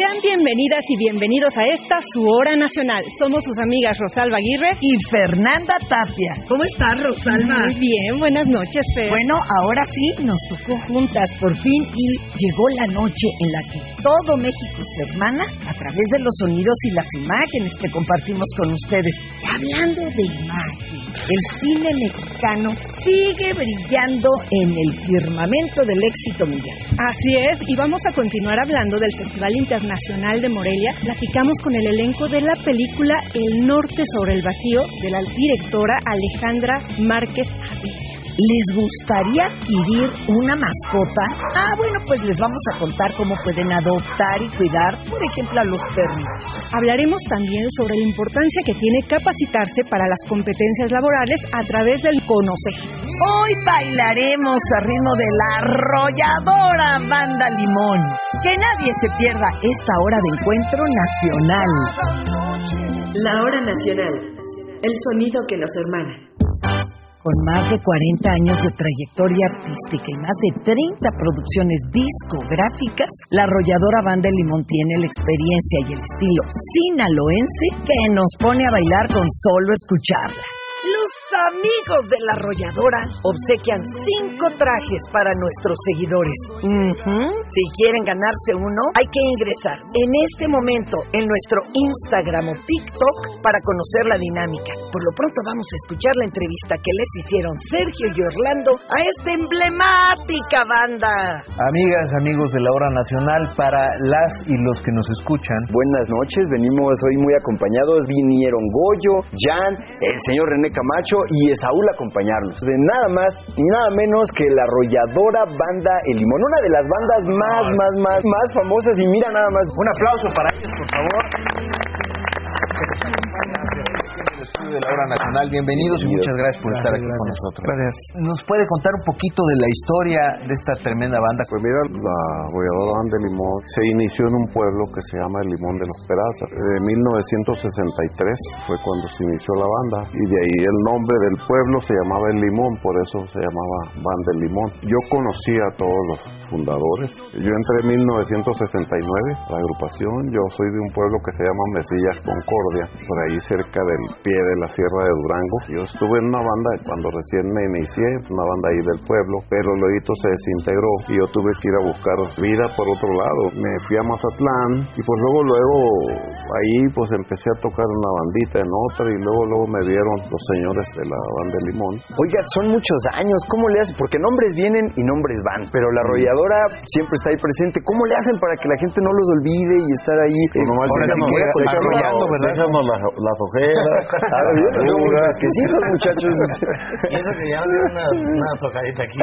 Sean bienvenidas y bienvenidos a esta su hora nacional. Somos sus amigas Rosalba Aguirre y Fernanda Tapia. ¿Cómo estás, Rosalba? Muy bien, buenas noches, Fer. Bueno, ahora sí nos tocó juntas por fin y llegó la noche en la que todo México se hermana a través de los sonidos y las imágenes que compartimos con ustedes. Y hablando de imagen, el cine mexicano sigue brillando en el firmamento del éxito mundial. Así es, y vamos a continuar hablando del Festival Internacional de Morelia. Platicamos con el elenco de la película El Norte sobre el Vacío de la directora Alejandra Márquez Avilla. ¿Les gustaría adquirir una mascota? Ah, bueno, pues les vamos a contar cómo pueden adoptar y cuidar, por ejemplo, a los perritos. Hablaremos también sobre la importancia que tiene capacitarse para las competencias laborales a través del conocer. Hoy bailaremos a ritmo de la arrolladora Banda Limón. Que nadie se pierda esta hora de encuentro nacional. La hora nacional. El sonido que nos hermana. Con más de 40 años de trayectoria artística y más de 30 producciones discográficas, la arrolladora banda Limón tiene la experiencia y el estilo sinaloense que nos pone a bailar con solo escucharla. Los amigos de la arrolladora obsequian cinco trajes para nuestros seguidores. Si quieren ganarse uno, hay que ingresar en este momento en nuestro Instagram o TikTok para conocer la dinámica. Por lo pronto vamos a escuchar la entrevista que les hicieron Sergio y Orlando a esta emblemática banda. Amigas, amigos de la hora nacional, para las y los que nos escuchan. Buenas noches, venimos hoy muy acompañados. Vinieron Goyo, Jan, el señor René Camacho y Saúl acompañarnos. De nada más y nada menos que la arrolladora banda El Limón, una de las bandas más, más, más, más famosas. Y mira nada más. Un aplauso para ellos, por favor estudio de la hora nacional. Bienvenidos y muchas gracias por estar aquí con nosotros. Gracias. ¿Nos puede contar un poquito de la historia de esta tremenda banda? Pues mira, la arrolladora banda de Limón se inició en un pueblo que se llama El Limón de los Perazas. De 1963 fue cuando se inició la banda y de ahí el nombre del pueblo se llamaba El Limón, por eso se llamaba Banda El Limón. Yo conocí a todos los fundadores. Yo entré en 1969 a la agrupación. Yo soy de un pueblo que se llama Mesillas Concordia, por ahí cerca del pie de la Sierra de Durango. Yo estuve en una banda cuando recién me inicié, una banda ahí del pueblo, pero luego se desintegró y yo tuve que ir a buscar vida por otro lado. Me fui a Mazatlán y pues luego, luego ahí pues empecé a tocar una bandita en otra y luego, luego me vieron los señores de la banda de Limón. Oiga, son muchos años, ¿cómo le hacen? Porque nombres vienen y nombres van, pero la arrolladora siempre está ahí presente. ¿Cómo le hacen para que la gente no los olvide y estar ahí? Pues nomás la, las ojeras, Es que sí, los muchachos. Y eso que ya no una, una tocadita aquí.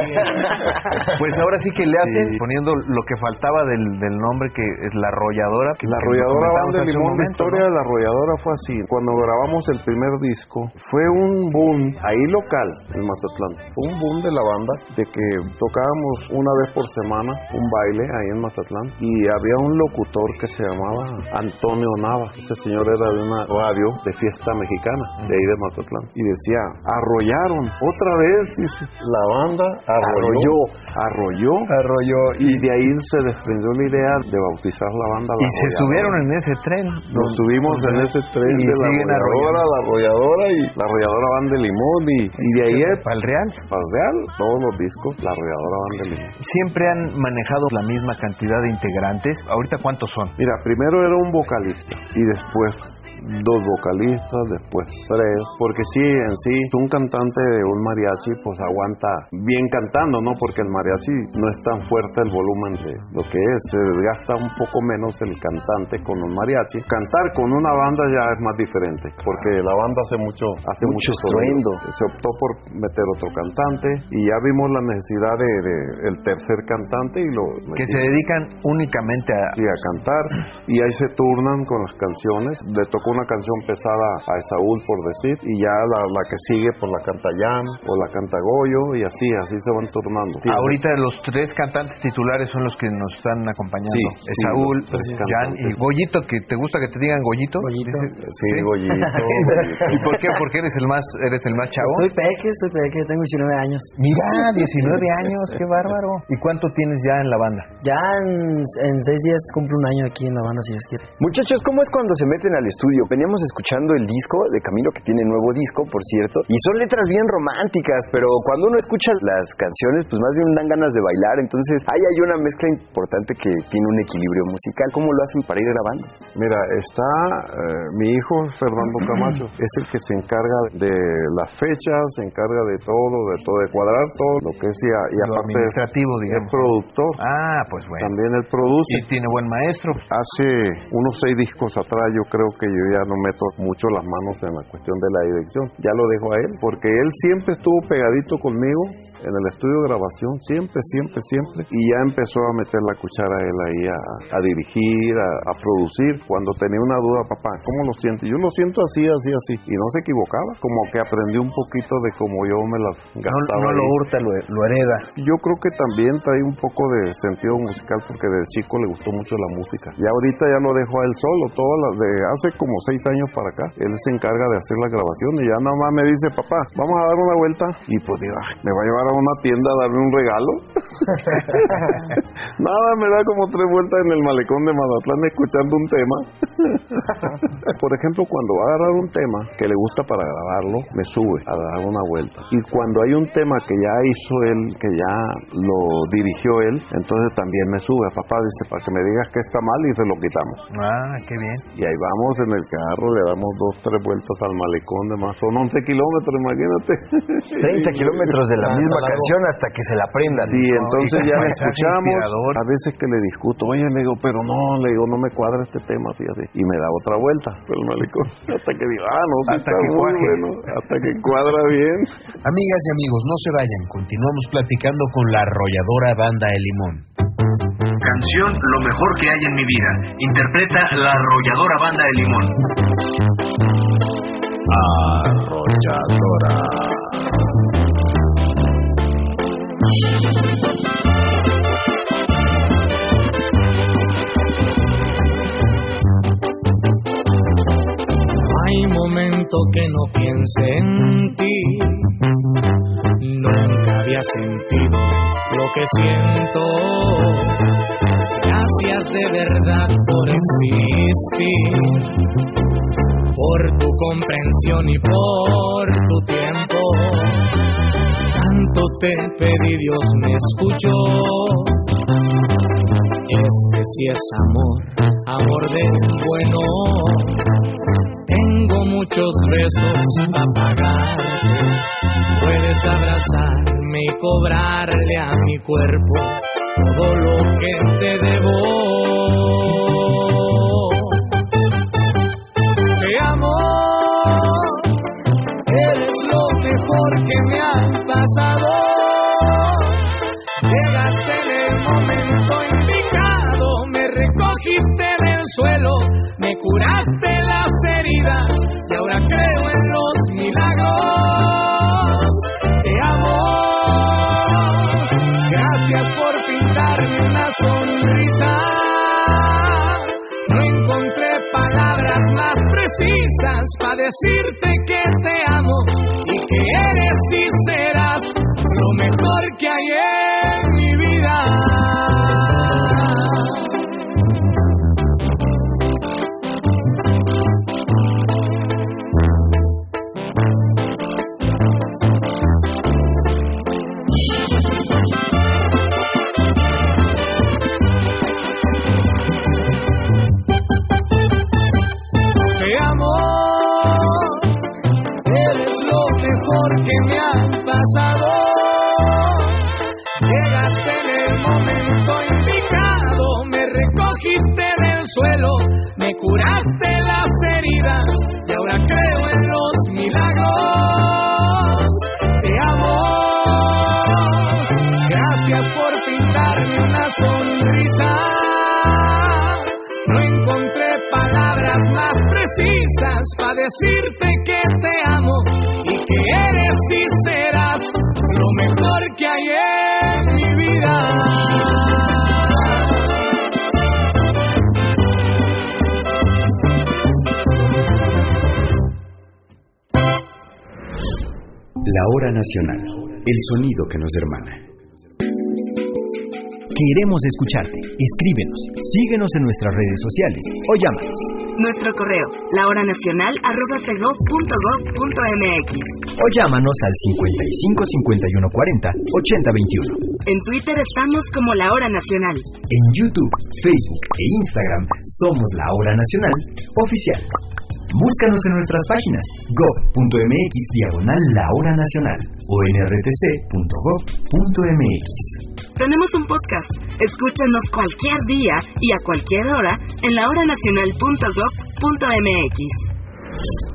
Pues ahora sí que le hacen poniendo lo que faltaba del, del nombre que es la arrolladora. Que la arrolladora Banda de Limón, la historia de la arrolladora fue así. Cuando grabamos el primer disco, fue un boom ahí local en Mazatlán. Fue un boom de la banda de que tocábamos una vez por semana un baile ahí en Mazatlán y había un locutor que se llamaba Antonio Nava. Ese señor era de una radio de fiesta mexicana de ahí de Mazatlán. Y decía, arrollaron otra vez, la banda arrolló, arrolló, arrolló, y de ahí se desprendió la idea de bautizar la banda. y se subieron en ese tren. Nos subimos en ese tren y de la arrolladora, la arrolladora y la arrolladora banda de limón y, de ahí es para el real, para el real, todos los discos, la arrolladora banda de limón. Siempre han manejado la misma cantidad de integrantes. Ahorita cuántos son? Mira, primero era un vocalista y después dos vocalistas, después tres, porque sí, en sí, un cantante de un mariachi pues aguanta bien cantando, ¿no? Porque el mariachi no es tan fuerte el volumen de lo que es, se desgasta un poco menos el cantante con un mariachi. Cantar con una banda ya es más diferente, porque la banda hace mucho, hace mucho, estruendo. Se optó por meter otro cantante y ya vimos la necesidad de, el tercer cantante y lo que se dedican únicamente a, a cantar y ahí se turnan con las canciones. Le tocó una canción pesada a Esaúl, por decir, y ya la, la que sigue, pues la canta Jan o la canta Goyo, y así, así se van turnando. Ahorita los tres cantantes titulares son los que nos están acompañando. Sí, Esaúl, Jan y. Goyito, que te gusta que te digan Goyito. Sí, Goyito, Goyito. ¿Y por qué? Porque eres el más, eres el más chavo. Estoy peque, estoy peque, tengo 19 años. Mira, 19 años, qué bárbaro. ¿Y cuánto tienes ya en la banda? Ya en, en seis días cumplo un año aquí en la banda, si Dios quiere. Muchachos, ¿cómo es cuando se meten al estudio? Veníamos escuchando el disco de Camilo, que tiene nuevo disco, por cierto, y son letras bien románticas, pero cuando uno escucha las canciones, pues más bien dan ganas de bailar, entonces ahí hay una mezcla importante que tiene un equilibrio musical. ¿Cómo lo hacen para ir grabando? Mira, está eh, mi hijo Fernando Camacho, es el que se encarga de las fechas, se encarga de todo, de todo, de cuadrar todo lo que es y, a- y aparte administrativo, es digamos. productor, Ah, pues bueno. también él produce. Y tiene buen maestro. Hace unos seis discos atrás yo creo que yo ya no meto mucho las manos en la cuestión de la dirección, ya lo dejo a él, porque él siempre estuvo pegadito conmigo en el estudio de grabación, siempre, siempre, siempre, y ya empezó a meter la cuchara él ahí a, a dirigir, a, a producir, cuando tenía una duda, papá, ¿cómo lo siente? Yo lo siento así, así, así, y no se equivocaba, como que aprendió un poquito de cómo yo me las No, gastaba. no lo ahí. hurta, lo, lo hereda. Yo creo que también trae un poco de sentido musical porque de chico le gustó mucho la música. Y ahorita ya lo dejo a él solo, todas las de hace como seis años para acá. Él se encarga de hacer la grabación y ya nada más me dice, papá, vamos a dar una vuelta. Y pues digo, "Ay, me va a llevar a una tienda a darme un regalo. nada, me da como tres vueltas en el malecón de Mazatlán escuchando un tema. Por ejemplo, cuando va a agarrar un tema que le gusta para grabarlo, me sube a dar una vuelta. Y cuando hay un tema que ya hizo él, que ya lo dirigió él, entonces también me sube. Papá dice, para que me digas que está mal y se lo quitamos. Ah, qué bien. Y ahí vamos en el carro, le damos dos, tres vueltas al malecón de más. Son 11 kilómetros, imagínate. 30 kilómetros de la misma largo. canción hasta que se la aprendan. Sí, entonces ya la escuchamos. inspirador. A veces que le discuto, oye, le digo, pero no, le digo, no me cuadra este tema, así, así. Y me da otra vuelta el malecón. Hasta que digo, ah, no, sí Hasta está que muy cuaje. bueno. Hasta que cuadra bien. Amigas y amigos, no se vayan, continuamos platicando con la arrolladora banda El Limón. Canción Lo mejor que hay en mi vida. Interpreta la arrolladora banda de Limón. Arrolladora. Que no piense en ti. Nunca había sentido lo que siento. Gracias de verdad por existir, por tu comprensión y por tu tiempo. Tanto te pedí, Dios me escuchó. Este sí es amor, amor del bueno. Muchos besos a pagarte. Puedes abrazarme y cobrarle a mi cuerpo todo lo que te debo. Te amo, eres lo mejor que me ha pasado. Y ahora creo en los milagros. Te amo, gracias por pintarme una sonrisa. No encontré palabras más precisas para decirte que te amo y que eres y serás lo mejor que hay en mi vida. Sonrisa. No encontré palabras más precisas para decirte que te amo y que eres y serás lo mejor que hay en mi vida. La hora nacional, el sonido que nos hermana. Queremos escucharte. Escríbenos, síguenos en nuestras redes sociales o llámanos. Nuestro correo, lahoranacional.gov.mx O llámanos al 55 51 40 80 21. En Twitter estamos como La Hora Nacional. En YouTube, Facebook e Instagram somos La Hora Nacional Oficial. Búscanos en nuestras páginas gov.mx diagonal la hora nacional o nrtc.gov.mx. Tenemos un podcast. Escúchanos cualquier día y a cualquier hora en lahoranacional.gov.mx.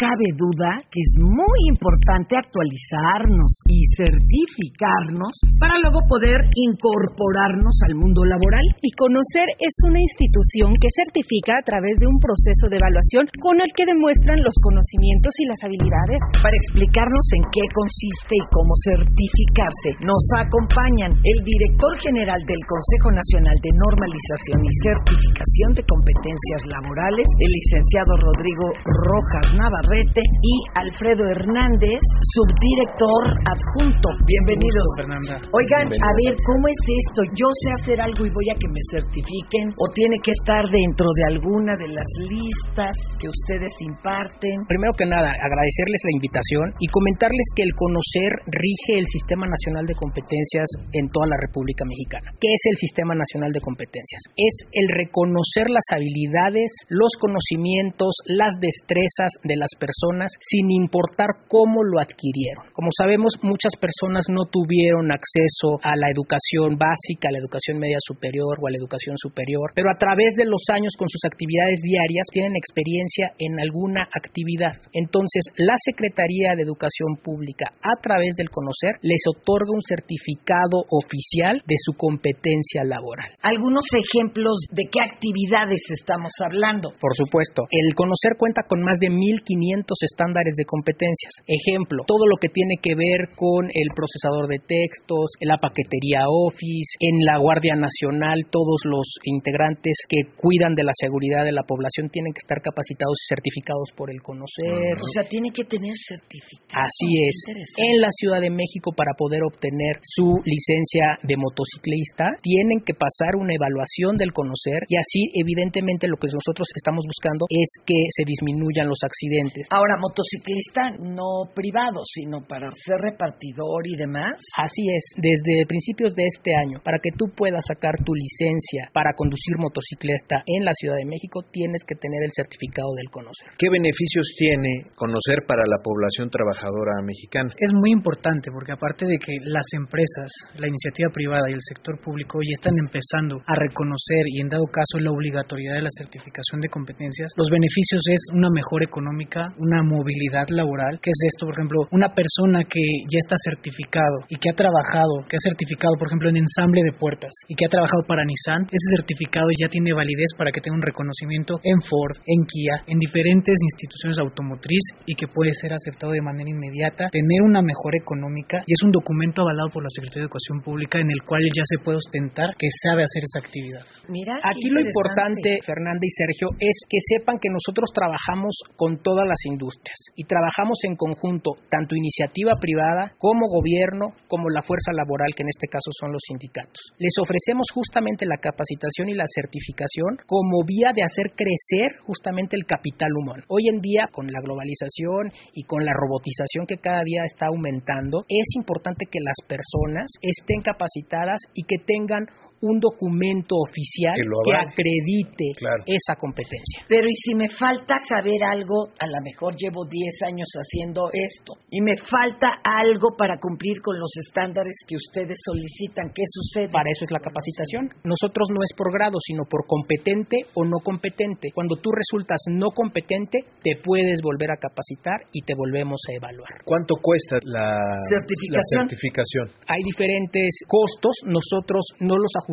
Cabe duda que es muy importante actualizarnos y certificarnos para luego poder incorporarnos al mundo laboral. Y conocer es una institución que certifica a través de un proceso de evaluación con el que demuestran los conocimientos y las habilidades. Para explicarnos en qué consiste y cómo certificarse, nos acompañan el director general del Consejo Nacional de Normalización y Certificación de Competencias Laborales, el licenciado Rodrigo Rojas Navarrete y Alfredo Hernández, subdirector adjunto. Bienvenidos. Fernanda. Oigan, a ver, ¿cómo es esto? ¿Yo sé hacer algo y voy a que me certifiquen? ¿O tiene que estar dentro de alguna de las listas que ustedes imparten? Primero que nada, agradecerles la invitación y comentarles que el conocer rige el Sistema Nacional de Competencias en toda la República Mexicana. ¿Qué es el Sistema Nacional de Competencias? Es el reconocer las habilidades, los conocimientos, las destrezas de las personas sin importar cómo lo adquirieron. Como sabemos, muchas personas no tuvieron acceso a la educación básica, a la educación media superior o a la educación superior, pero a través de los años con sus actividades diarias tienen experiencia en alguna actividad. Entonces, la Secretaría de Educación Pública, a través del conocer, les otorga un certificado oficial de su competencia laboral. Algunos ejemplos de qué actividades estamos hablando. Por supuesto, el conocer cuenta con más de 1.500 estándares de competencias. Ejemplo, todo lo que tiene que ver con el procesador de textos, la paquetería Office, en la Guardia Nacional, todos los integrantes que cuidan de la seguridad de la población tienen que estar capacitados y certificados por el conocer. O sea, tiene que tener certificado. Así es. En la Ciudad de México, para poder obtener su licencia de motociclista, tienen que pasar una evaluación del conocer y así, evidentemente, lo que nosotros estamos buscando es que se disminuyan los accidentes. Ahora, motociclista no privado, sino para ser repartidor y demás. Así es, desde principios de este año, para que tú puedas sacar tu licencia para conducir motocicleta en la Ciudad de México, tienes que tener el certificado del conocer. ¿Qué beneficios tiene conocer para la población trabajadora mexicana? Es muy importante porque aparte de que las empresas, la iniciativa privada y el sector público ya están empezando a reconocer y en dado caso la obligatoriedad de la certificación de competencias, los beneficios es una mejora económica, una movilidad laboral, que es esto, por ejemplo, una persona que ya está certificado y que ha trabajado, que ha certificado, por ejemplo, en ensamble de puertas y que ha trabajado para Nissan, ese certificado ya tiene validez para que tenga un reconocimiento en Ford, en Kia, en diferentes instituciones automotriz y que puede ser aceptado de manera inmediata, tener una mejora económica y es un documento avalado por la Secretaría de Educación Pública en el cual ya se puede ostentar que sabe hacer esa actividad. Mira, Aquí lo importante, Fernanda y Sergio, es que sepan que nosotros trabajamos con todas las industrias y trabajamos en conjunto, tanto iniciativa privada como gobierno, como la fuerza laboral, que en este caso son los sindicatos. Les ofrecemos justamente la capacitación y la certificación como vía de hacer crecer justamente el capital humano. Hoy en día, con la globalización y con la robotización que cada día está aumentando, es importante que las personas estén capacitadas y que tengan un documento oficial Que acredite Claro. esa competencia. Pero y si me falta saber algo, a lo mejor llevo 10 años haciendo esto, y me falta algo para cumplir con los estándares que ustedes solicitan, ¿qué sucede? Para eso es la capacitación. Nosotros no es por grado, sino por competente o no competente. Cuando tú resultas no competente, te puedes volver a capacitar y te volvemos a evaluar. ¿Cuánto cuesta la Certificación. la certificación? Hay diferentes costos, nosotros no los ajustamos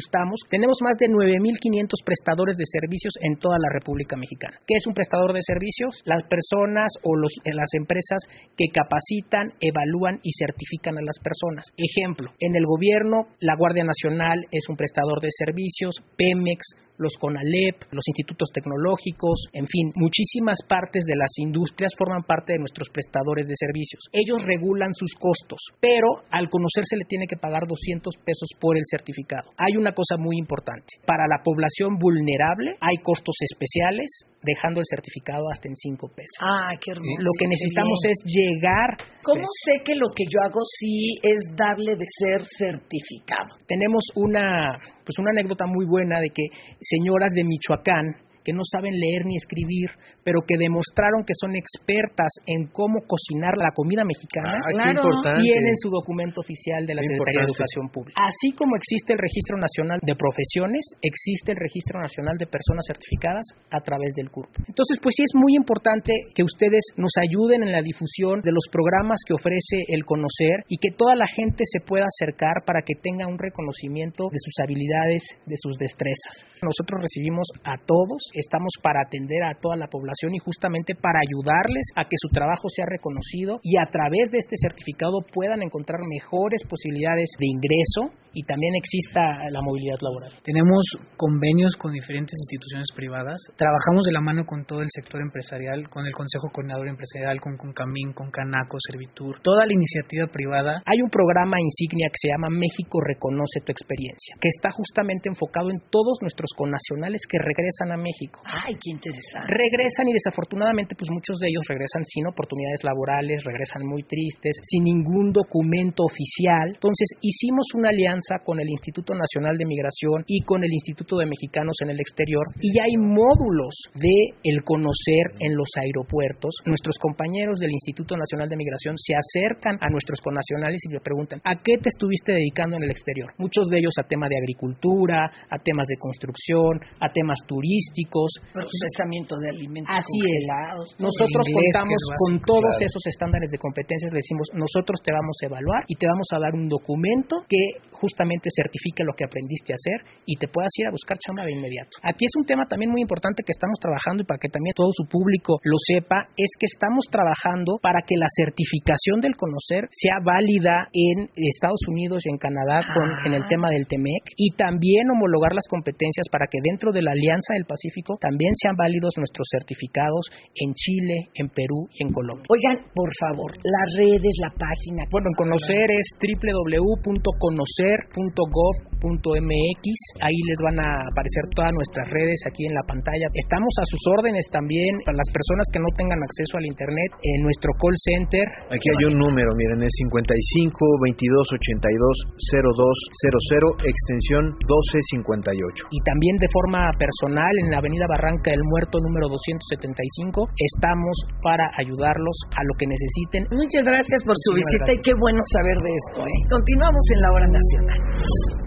tenemos más de 9.500 prestadores de servicios en toda la República Mexicana. ¿Qué es un prestador de servicios? Las personas o eh, las empresas que capacitan, evalúan y certifican a las personas. Ejemplo, en el gobierno, la Guardia Nacional es un prestador de servicios, Pemex, los CONALEP, los institutos tecnológicos, en fin, muchísimas partes de las industrias forman parte de nuestros prestadores de servicios. Ellos regulan sus costos, pero al conocerse le tiene que pagar 200 pesos por el certificado. Hay una cosa muy importante. Para la población vulnerable hay costos especiales, dejando el certificado hasta en 5 pesos. Ah, qué hermoso. Lo que necesitamos es llegar. ¿Cómo sé que lo que yo hago sí es dable de ser certificado? Tenemos una pues una anécdota muy buena de que señoras de Michoacán que no saben leer ni escribir, pero que demostraron que son expertas en cómo cocinar la comida mexicana, Ah, tienen su documento oficial de la Qué Secretaría de. Educación Pública. Así como existe el Registro Nacional de Profesiones, existe el Registro Nacional de Personas Certificadas a través del CURP. Entonces, pues sí es muy importante que ustedes nos ayuden en la difusión de los programas que ofrece el conocer y que toda la gente se pueda acercar para que tenga un reconocimiento de sus habilidades, de sus destrezas. Nosotros recibimos a todos, estamos para atender a toda la población y justamente para ayudarles a que su trabajo sea reconocido y a través de este certificado puedan encontrar mejores posibilidades de ingreso y también exista la movilidad laboral. Tenemos convenios con diferentes instituciones privadas. Trabajamos de la mano con todo el sector empresarial, con el Consejo Coordinador Empresarial, con Concamín, con Canaco, Servitur, toda la iniciativa privada. Hay un programa insignia que se llama México Reconoce tu Experiencia, que está justamente enfocado en todos nuestros connacionales que regresan a México. Ay, qué interesante. Regresan y desafortunadamente pues muchos de ellos regresan sin oportunidades laborales, regresan muy tristes, sin ningún documento oficial. Entonces hicimos una alianza con el Instituto Nacional de Migración y con el Instituto de Mexicanos en el Exterior y hay módulos de el conocer en los aeropuertos. Nuestros compañeros del Instituto Nacional de Migración se acercan a nuestros connacionales y le preguntan, ¿a qué te estuviste dedicando en el exterior? Muchos de ellos a tema de agricultura, a temas de construcción, a temas turísticos. Procesamiento de alimentos Así es. congelados. Nosotros El inglés, contamos es con básico, todos claro. esos estándares de competencias. Le decimos, nosotros te vamos a evaluar y te vamos a dar un documento que justamente certifique lo que aprendiste a hacer y te puedas ir a buscar chamba de inmediato. Aquí es un tema también muy importante que estamos trabajando y para que también todo su público lo sepa, es que estamos trabajando para que la certificación del conocer sea válida en Estados Unidos y en Canadá con, en el tema del TEMEC y también homologar las competencias para que dentro de la Alianza del Pacífico también sean válidos nuestros certificados en Chile, en Perú y en Colombia. Oigan, por favor, las redes, la página. Bueno, en conocer es www.conocer.gov.mx. Ahí les van a aparecer todas nuestras redes aquí en la pantalla. Estamos a sus órdenes también para las personas que no tengan acceso al internet en nuestro call center. Aquí hay un número, miren, es 55 22 82 0200, extensión 1258. Y también de forma personal en la Avenida Barranca del Muerto número 275 estamos para ayudarlos a lo que necesiten. Muchas gracias por su Muchísimas visita y qué bueno saber de esto. ¿eh? Continuamos en la hora nacional.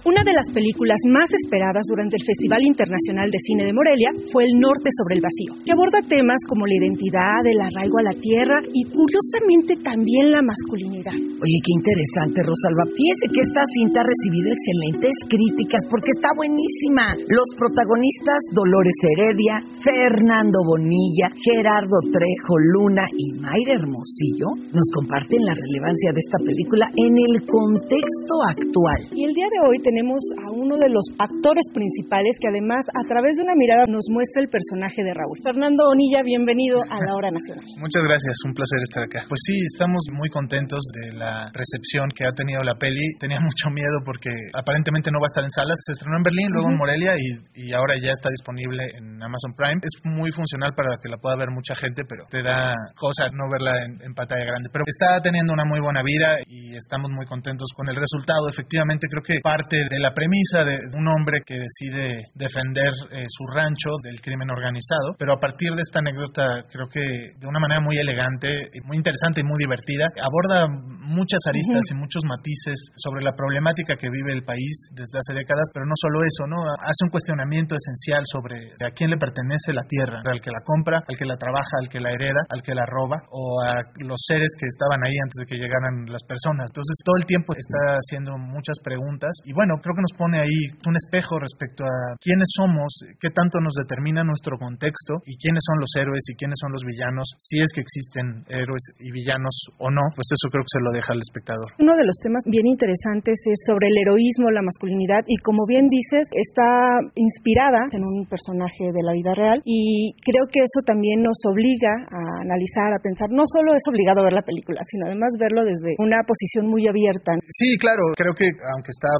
Una de las películas más esperadas durante el Festival Internacional de Cine de Morelia fue El Norte sobre el Vacío, que aborda temas como la identidad, el arraigo a la tierra y curiosamente también la masculinidad. Oye, qué interesante, Rosalba. Fíjese que esta cinta ha recibido excelentes críticas porque está buenísima. Los protagonistas Dolores Heredia, Fernando Bonilla, Gerardo Trejo Luna y Mayra Hermosillo nos comparten la relevancia de esta película en el contexto actual. Y el día de hoy tenemos a uno de los actores principales que además a través de una mirada nos muestra el personaje de Raúl. Fernando Bonilla, bienvenido a la hora nacional. Muchas gracias, un placer estar acá. Pues sí, estamos muy contentos de la recepción que ha tenido la peli. Tenía mucho miedo porque aparentemente no va a estar en salas. Se estrenó en Berlín, luego en. Morelia y, y ahora ya está disponible en Amazon Prime. Es muy funcional para que la pueda ver mucha gente, pero te da cosa no verla en, en pantalla grande. Pero está teniendo una muy buena vida y estamos muy contentos con el resultado. Efectivamente, creo que parte de la premisa de un hombre que decide defender eh, su rancho del crimen organizado, pero a partir de esta anécdota creo que de una manera muy elegante, muy interesante y muy divertida, aborda muchas aristas y muchos matices sobre la problemática que vive el país desde hace décadas, pero no solo eso, ¿no? Hace un cuestionamiento esencial sobre a quién le pertenece la tierra, al que la compra, al que la trabaja, al que la hereda, al que la roba o a los seres que estaban ahí antes de que llegaran las personas. Entonces todo el tiempo está haciendo muchas preguntas y bueno, bueno, creo que nos pone ahí un espejo respecto a quiénes somos, qué tanto nos determina nuestro contexto y quiénes son los héroes y quiénes son los villanos, si es que existen héroes y villanos o no, pues eso creo que se lo deja al espectador. Uno de los temas bien interesantes es sobre el heroísmo, la masculinidad y como bien dices, está inspirada en un personaje de la vida real y creo que eso también nos obliga a analizar, a pensar, no solo es obligado a ver la película, sino además verlo desde una posición muy abierta. Sí, claro, creo que aunque está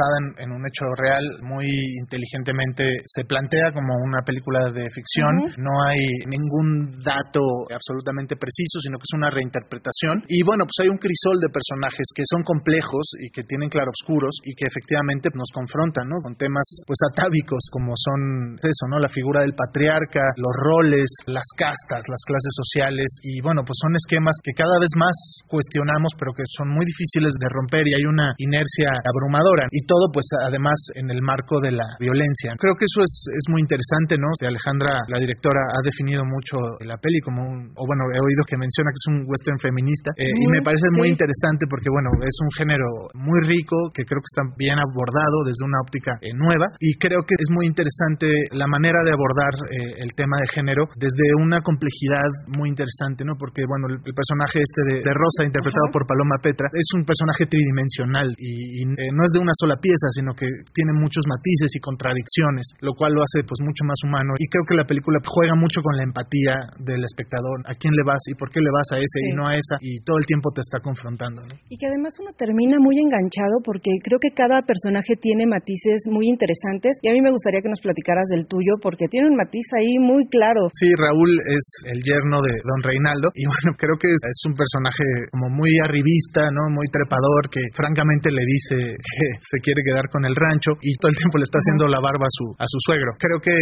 basada en, en un hecho real, muy inteligentemente se plantea como una película de ficción, no hay ningún dato absolutamente preciso, sino que es una reinterpretación. Y bueno, pues hay un crisol de personajes que son complejos y que tienen claroscuros y que efectivamente nos confrontan, ¿no? Con temas pues atávicos como son eso, ¿no? La figura del patriarca, los roles, las castas, las clases sociales y bueno, pues son esquemas que cada vez más cuestionamos, pero que son muy difíciles de romper y hay una inercia abrumadora y todo pues además en el marco de la violencia. Creo que eso es, es muy interesante, ¿no? Alejandra, la directora, ha definido mucho la peli como un, o bueno, he oído que menciona que es un western feminista eh, y me parece muy interesante porque bueno, es un género muy rico que creo que está bien abordado desde una óptica eh, nueva y creo que es muy interesante la manera de abordar eh, el tema de género desde una complejidad muy interesante, ¿no? Porque bueno, el, el personaje este de, de Rosa interpretado por Paloma Petra es un personaje tridimensional y, y no es de una sola pieza, sino que tiene muchos matices y contradicciones, lo cual lo hace pues mucho más humano y creo que la película juega mucho con la empatía del espectador, a quién le vas y por qué le vas a ese y no a esa y todo el tiempo te está confrontando. ¿no? Y que además uno termina muy enganchado porque creo que cada personaje tiene matices muy interesantes y a mí me gustaría que nos platicaras del tuyo porque tiene un matiz ahí muy claro. Sí, Raúl es el yerno de Don Reinaldo y bueno, creo que es, es un personaje como muy arribista, ¿no? Muy trepador que francamente le dice que se quiere quedar con el rancho y todo el tiempo le está haciendo la barba a su, a su suegro. Creo que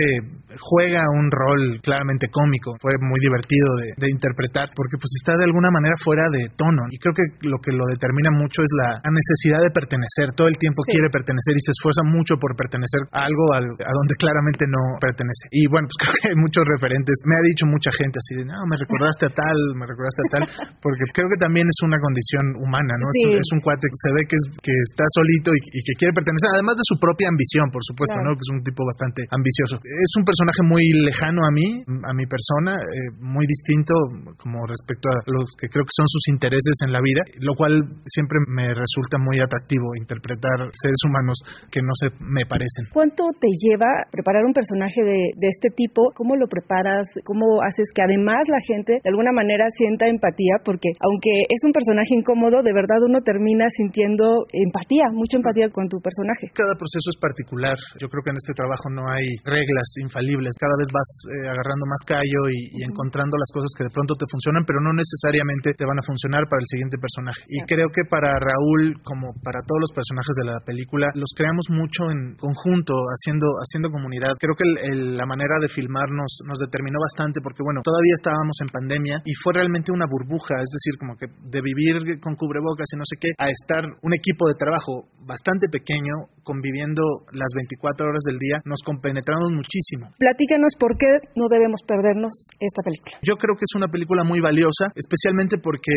juega un rol claramente cómico, fue muy divertido de, de interpretar porque pues está de alguna manera fuera de tono y creo que lo que lo determina mucho es la, la necesidad de pertenecer, todo el tiempo Sí. quiere pertenecer y se esfuerza mucho por pertenecer a algo al- a donde claramente no pertenece. Y bueno, pues creo que hay muchos referentes, me ha dicho mucha gente así de, no, me recordaste a tal, me recordaste a tal, porque creo que también es una condición humana, ¿no? Es, Sí. un, es un cuate que se ve que, es, que está solito y, y que quiere pertenecer, además de su propia ambición, por supuesto, Claro. ¿no? Que es un tipo bastante ambicioso. Es un personaje muy lejano a mí, a mi persona, eh, muy distinto como respecto a los que creo que son sus intereses en la vida, lo cual siempre me resulta muy atractivo interpretar seres humanos que no se me parecen. ¿Cuánto te lleva preparar un personaje de, de este tipo? ¿Cómo lo preparas? ¿Cómo haces que además la gente de alguna manera sienta empatía? Porque aunque es un personaje incómodo, de verdad uno termina sintiendo empatía, mucha empatía con tu personaje. Cada proceso es particular. Yo creo que en este trabajo no hay reglas infalibles. Cada vez vas eh, agarrando más callo y, y encontrando las cosas que de pronto te funcionan, pero no necesariamente te van a funcionar para el siguiente personaje. Y creo que para Raúl, como para todos los personajes de la película, los creamos mucho en conjunto, haciendo, haciendo comunidad. Creo que el- el- la manera de filmarnos nos determinó bastante porque, bueno, todavía estábamos en pandemia y fue realmente una burbuja, es decir, como que de vivir con cubrebocas y no sé qué, a estar un equipo de trabajo bastante pequeño, conviviendo las 24 horas del día, nos compenetramos muchísimo. Platícanos por qué no debemos perdernos esta película. Yo creo que es una película muy valiosa, especialmente porque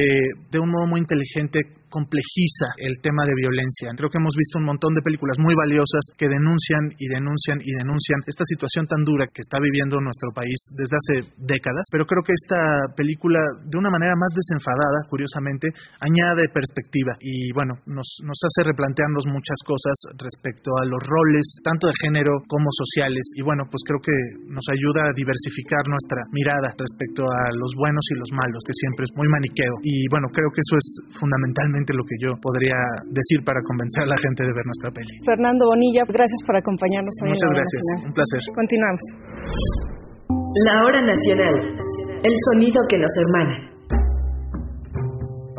de un modo muy inteligente complejiza el tema de violencia. Creo que hemos visto un montón de películas muy valiosas que denuncian y denuncian y denuncian esta situación tan dura que está viviendo nuestro país desde hace décadas, pero creo que esta película, de una manera más desenfadada, curiosamente, añade perspectiva y bueno, nos, nos hace replantearnos muchas cosas respecto a los roles, tanto de género como sociales, y bueno, pues creo que nos ayuda a diversificar nuestra mirada respecto a los buenos y los malos, que siempre es muy maniqueo. Y bueno, creo que eso es fundamentalmente lo que yo podría decir para convencer a la gente de ver nuestra peli. Fernando Bonilla, gracias por acompañarnos hoy en Muchas la Hora gracias, Nacional. un placer. Continuamos. La hora nacional. El sonido que nos hermana.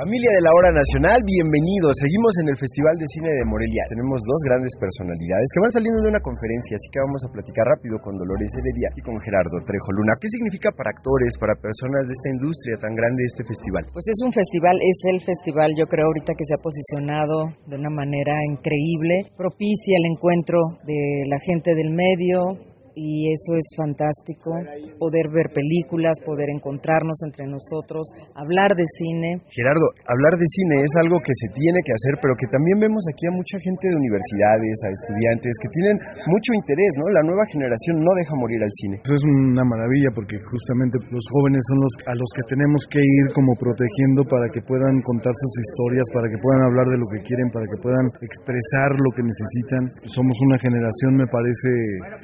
Familia de la Hora Nacional, bienvenidos. Seguimos en el Festival de Cine de Morelia. Tenemos dos grandes personalidades que van saliendo de una conferencia, así que vamos a platicar rápido con Dolores Heredia y con Gerardo Trejo Luna. ¿Qué significa para actores, para personas de esta industria tan grande este festival? Pues es un festival, es el festival yo creo ahorita que se ha posicionado de una manera increíble, propicia el encuentro de la gente del medio, y eso es fantástico, poder ver películas, poder encontrarnos entre nosotros, hablar de cine. Gerardo, hablar de cine es algo que se tiene que hacer, pero que también vemos aquí a mucha gente de universidades, a estudiantes que tienen mucho interés, ¿no? La nueva generación no deja morir al cine. Eso es una maravilla porque justamente los jóvenes son los a los que tenemos que ir como protegiendo para que puedan contar sus historias, para que puedan hablar de lo que quieren, para que puedan expresar lo que necesitan. Somos una generación, me parece,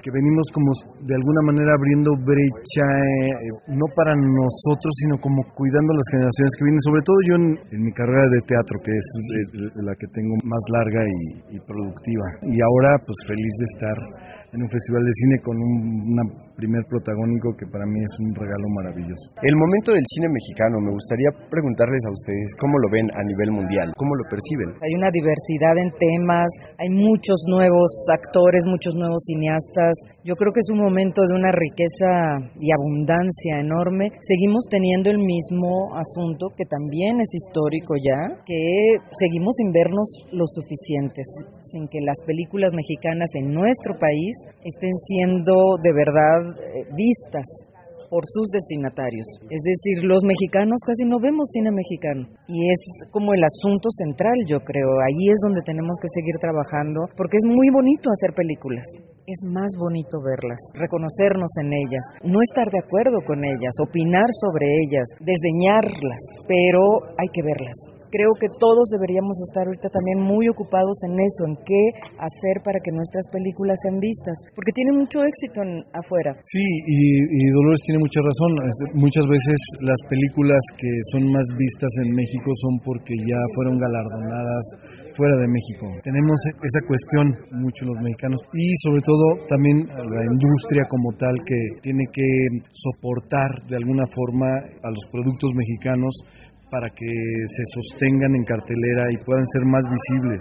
que venimos como de alguna manera abriendo brecha, eh, no para nosotros, sino como cuidando las generaciones que vienen, sobre todo yo en, mi carrera de teatro, que es la que tengo más larga y, y productiva. Y ahora, pues feliz de estar en un festival de cine con un primer protagónico que para mí es un regalo maravilloso. El momento del cine mexicano, me gustaría preguntarles a ustedes cómo lo ven a nivel mundial, cómo lo perciben. Hay una diversidad en temas, hay muchos nuevos actores, muchos nuevos cineastas. Yo creo que es un momento de una riqueza y abundancia enorme. Seguimos teniendo el mismo asunto que también es histórico ya, que seguimos sin vernos lo suficientes, sin que las películas mexicanas en nuestro país estén siendo de verdad vistas por sus destinatarios. Es decir, los mexicanos casi no vemos cine mexicano y es como el asunto central, yo creo. Ahí es donde tenemos que seguir trabajando porque es muy bonito hacer películas. Es más bonito verlas, reconocernos en ellas, no estar de acuerdo con ellas, opinar sobre ellas, desdeñarlas, pero hay que verlas creo que todos deberíamos estar ahorita también muy ocupados en eso, en qué hacer para que nuestras películas sean vistas, porque tienen mucho éxito en, afuera. Sí, y, Dolores tiene mucha razón. Muchas veces las películas que son más vistas en México son porque ya fueron galardonadas fuera de México. Tenemos esa cuestión mucho los mexicanos y sobre todo también la industria como tal que tiene que soportar de alguna forma a los productos mexicanos para que se sostengan en cartelera y puedan ser más visibles.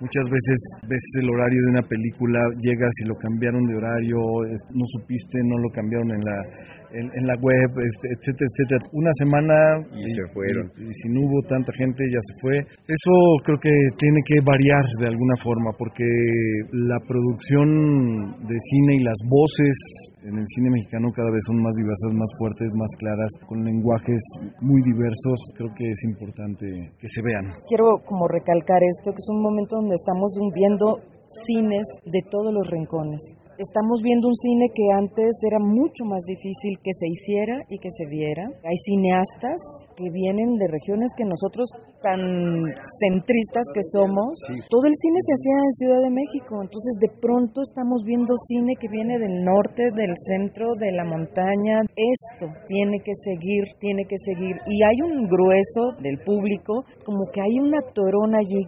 Muchas veces ves el horario de una película, llegas y lo cambiaron de horario, no supiste, no lo cambiaron en la en, la web, este, etcétera, etcétera. Una semana y, se fueron. Y, si no hubo tanta gente, ya se fue. Eso creo que tiene que variar de alguna forma, porque la producción de cine y las voces en el cine mexicano cada vez son más diversas, más fuertes, más claras, con lenguajes muy diversos. Creo que es importante que se vean. Quiero como recalcar esto, que es un momento donde estamos viendo cines de todos los rincones estamos viendo un cine que antes era mucho más difícil que se hiciera y que se viera. Hay cineastas que vienen de regiones que nosotros tan centristas que somos, todo el cine se hacía en Ciudad de México, entonces de pronto estamos viendo cine que viene del norte, del centro, de la montaña. Esto tiene que seguir, tiene que seguir. Y hay un grueso del público, como que hay una torona allí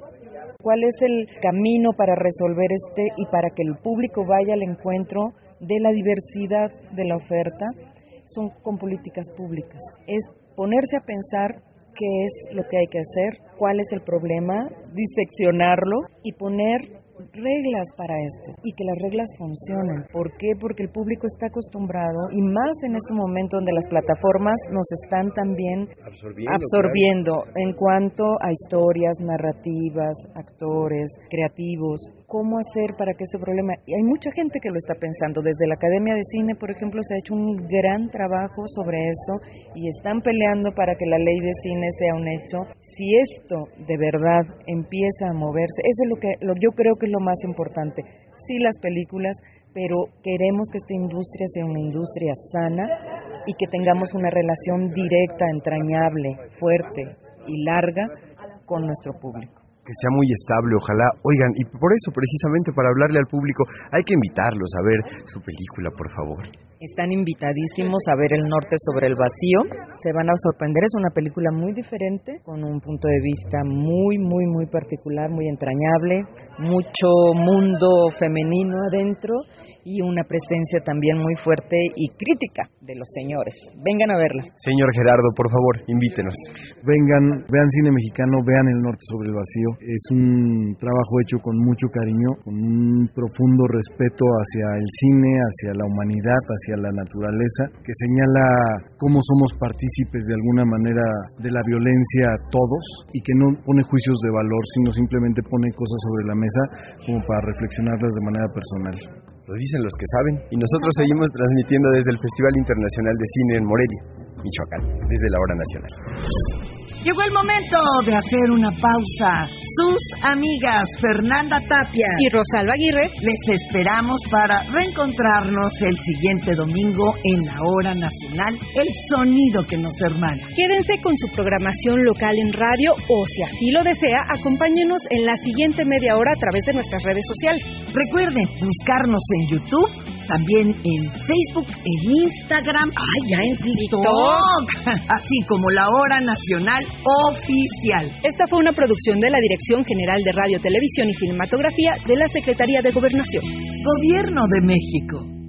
cuál es el camino para resolver este y para que el público vaya al encuentro de la diversidad de la oferta, son con políticas públicas. Es ponerse a pensar qué es lo que hay que hacer, cuál es el problema, diseccionarlo y poner reglas para esto y que las reglas funcionen. ¿Por qué? Porque el público está acostumbrado y más en este momento donde las plataformas nos están también absorbiendo, en cuanto a historias, narrativas, actores, creativos. ¿Cómo hacer para que ese problema... Y hay mucha gente que lo está pensando. Desde la Academia de Cine, por ejemplo, se ha hecho un gran trabajo sobre eso y están peleando para que la ley de cine sea un hecho. Si esto de verdad empieza a moverse, eso es lo que lo, yo creo que lo más importante. Sí las películas, pero queremos que esta industria sea una industria sana y que tengamos una relación directa, entrañable, fuerte y larga con nuestro público que sea muy estable, ojalá. Oigan, y por eso, precisamente para hablarle al público, hay que invitarlos a ver su película, por favor. Están invitadísimos a ver El Norte sobre el Vacío. Se van a sorprender, es una película muy diferente, con un punto de vista muy, muy, muy particular, muy entrañable, mucho mundo femenino adentro y una presencia también muy fuerte y crítica de los señores. Vengan a verla. Señor Gerardo, por favor, invítenos. Vengan, vean cine mexicano, vean El Norte sobre el Vacío. Es un trabajo hecho con mucho cariño, con un profundo respeto hacia el cine, hacia la humanidad, hacia la naturaleza, que señala cómo somos partícipes de alguna manera de la violencia todos y que no pone juicios de valor, sino simplemente pone cosas sobre la mesa como para reflexionarlas de manera personal. Lo dicen los que saben. Y nosotros seguimos transmitiendo desde el Festival Internacional de Cine en Morelia, Michoacán, desde la hora nacional. Llegó el momento de hacer una pausa. Sus amigas Fernanda Tapia y Rosalba Aguirre les esperamos para reencontrarnos el siguiente domingo en la hora nacional, el sonido que nos hermana. Quédense con su programación local en radio o si así lo desea, acompáñenos en la siguiente media hora a través de nuestras redes sociales. Recuerden buscarnos en YouTube, también en Facebook, en Instagram, ay, ya en TikTok, así como la hora nacional oficial. Esta fue una producción de la Dirección General de Radio, Televisión y Cinematografía de la Secretaría de Gobernación. Gobierno de México.